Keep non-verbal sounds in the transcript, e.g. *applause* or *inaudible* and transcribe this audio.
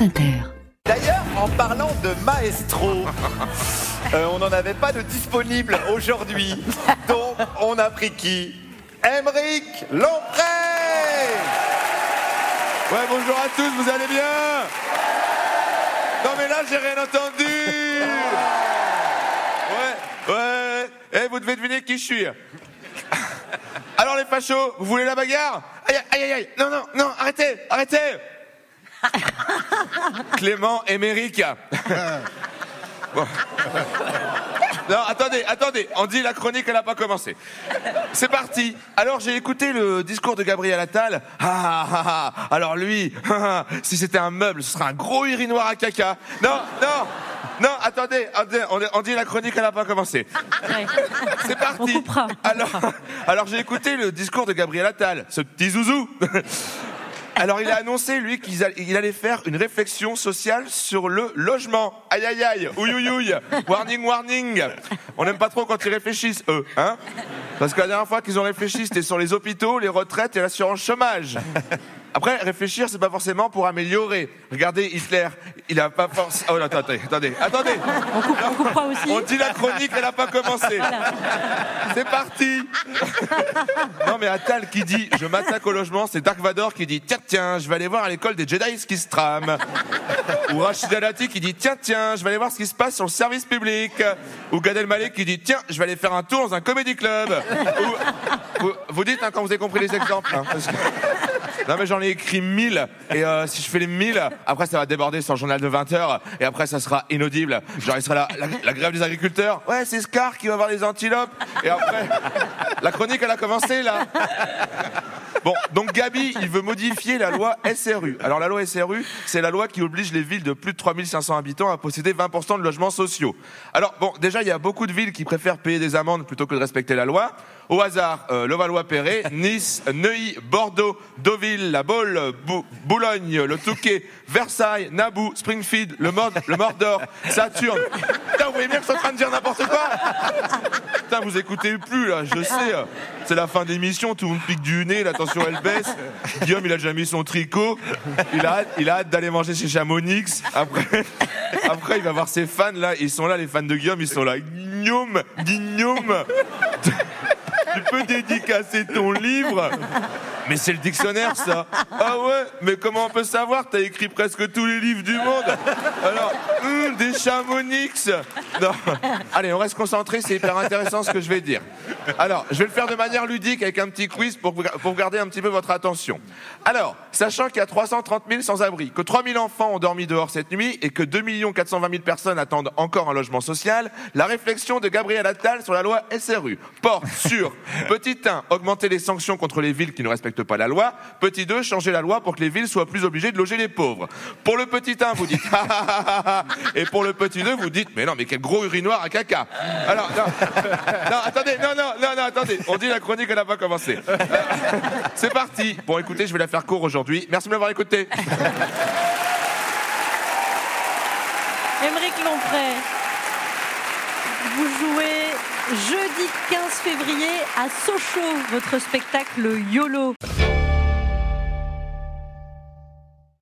France Inter. D'ailleurs, en parlant de maestro, *laughs* euh, on n'en avait pas de disponible aujourd'hui. Donc, on a pris qui? Émeric Lompré Ouais, bonjour à tous, vous allez bien? Non mais là, j'ai rien entendu. Ouais, ouais, eh, vous devez deviner qui je suis. Alors les fachos, vous voulez la bagarre? Aïe, aïe, aïe, aïe, non, non, non, arrêtez, arrêtez *laughs* Clément Émeric. *laughs* Bon. Non, attendez, attendez. On dit la chronique, elle n'a pas commencé. C'est parti. Alors j'ai écouté le discours de Gabriel Attal. Ah, ah, ah. Alors lui, ah, ah, si c'était un meuble, ce serait un gros urinoir à caca. Non, non, non. Attendez, attendez, on, dit la chronique, elle n'a pas commencé. C'est parti. On coupera, on Alors, alors j'ai écouté le discours de Gabriel Attal, ce petit zouzou. Alors il a annoncé lui qu'il allait faire une réflexion sociale sur le logement. Aïe aïe aïe, ouïe, warning warning. On n'aime pas trop quand ils réfléchissent eux, hein? Parce que la dernière fois qu'ils ont réfléchi, c'était sur les hôpitaux, les retraites et l'assurance chômage. Après, réfléchir, c'est pas forcément pour améliorer. Regardez Hitler, il a pas forcément. Oh, non, attendez, attendez, attendez. On, coupe- on coupera aussi. On dit la chronique, elle n'a pas commencé. C'est parti. *laughs* Non mais Attal qui dit je m'attaque au logement, c'est Dark Vador qui dit tiens tiens, je vais aller voir à l'école des Jedi ce qui se trame. Ou Rachida Dati qui dit tiens tiens, je vais aller voir ce qui se passe sur le service public. Ou Gad Elmaleh qui dit tiens, je vais aller faire un tour dans un comédie club. Ou- vous, vous dites hein, quand vous avez compris les exemples. hein, parce que- non mais j'en ai écrit 1000 et euh, si je fais les 1000, après ça va déborder sur le journal de 20h et après ça sera inaudible. Genre il sera là, la, la grève des agriculteurs. Ouais, c'est Scar qui va voir les antilopes. Et après, la chronique elle a commencé là. Bon, donc Gabi, il veut modifier la loi SRU. Alors la loi SRU, c'est la loi qui oblige les villes de plus de 3500 habitants à posséder 20% de logements sociaux. Alors bon, déjà il y a beaucoup de villes qui préfèrent payer des amendes plutôt que de respecter la loi. Au hasard, euh, Levallois-Perret, Nice, Neuilly, Bordeaux, Deauville, La Baule, Bou- Boulogne, le Touquet, Versailles, Naboo, Springfield, le Mordor, Saturne. Putain, vous voyez bien que je suis en train de dire n'importe quoi? Vous écoutez plus là, je sais. C'est la fin de l'émission, tout le monde pique du nez, la elle baisse. Guillaume, il a déjà mis son tricot. Il a hâte, il d'aller manger chez Chamonix. Après, après, il va voir ses fans là. Ils sont là, les fans de Guillaume, ils sont là. Guillaume, Guillaume. Tu peux dédicacer ton livre Mais c'est le dictionnaire, ça. Ah ouais Mais comment on peut savoir? T'as écrit presque tous les livres du monde. Alors, hum, des chamonix. Non. Allez, on reste concentré, c'est hyper intéressant ce que je vais dire. Alors, je vais le faire de manière ludique avec un petit quiz pour pour garder un petit peu votre attention. Alors, sachant qu'il y a 330 000 sans-abri, que 3 000 enfants ont dormi dehors cette nuit et que 2 420 000 personnes attendent encore un logement social, la réflexion de Gabriel Attal sur la loi SRU porte sur petit 1, augmenter les sanctions contre les villes qui ne respectent pas la loi, petit 2, changer la loi pour que les villes soient plus obligées de loger les pauvres. Pour le petit 1, vous dites *laughs* *laughs* et pour le petit 2, vous dites mais non, mais quel gros urinoir à caca. Alors, non, non, attendez, non, non, non, non, attendez, on dit la chronique, elle n'a pas commencé. Euh, C'est parti. Bon, écoutez, je vais la faire court aujourd'hui. Merci de m'avoir écouté. Émeric Lompré, vous jouez jeudi 15 février à Sochaux, votre spectacle YOLO.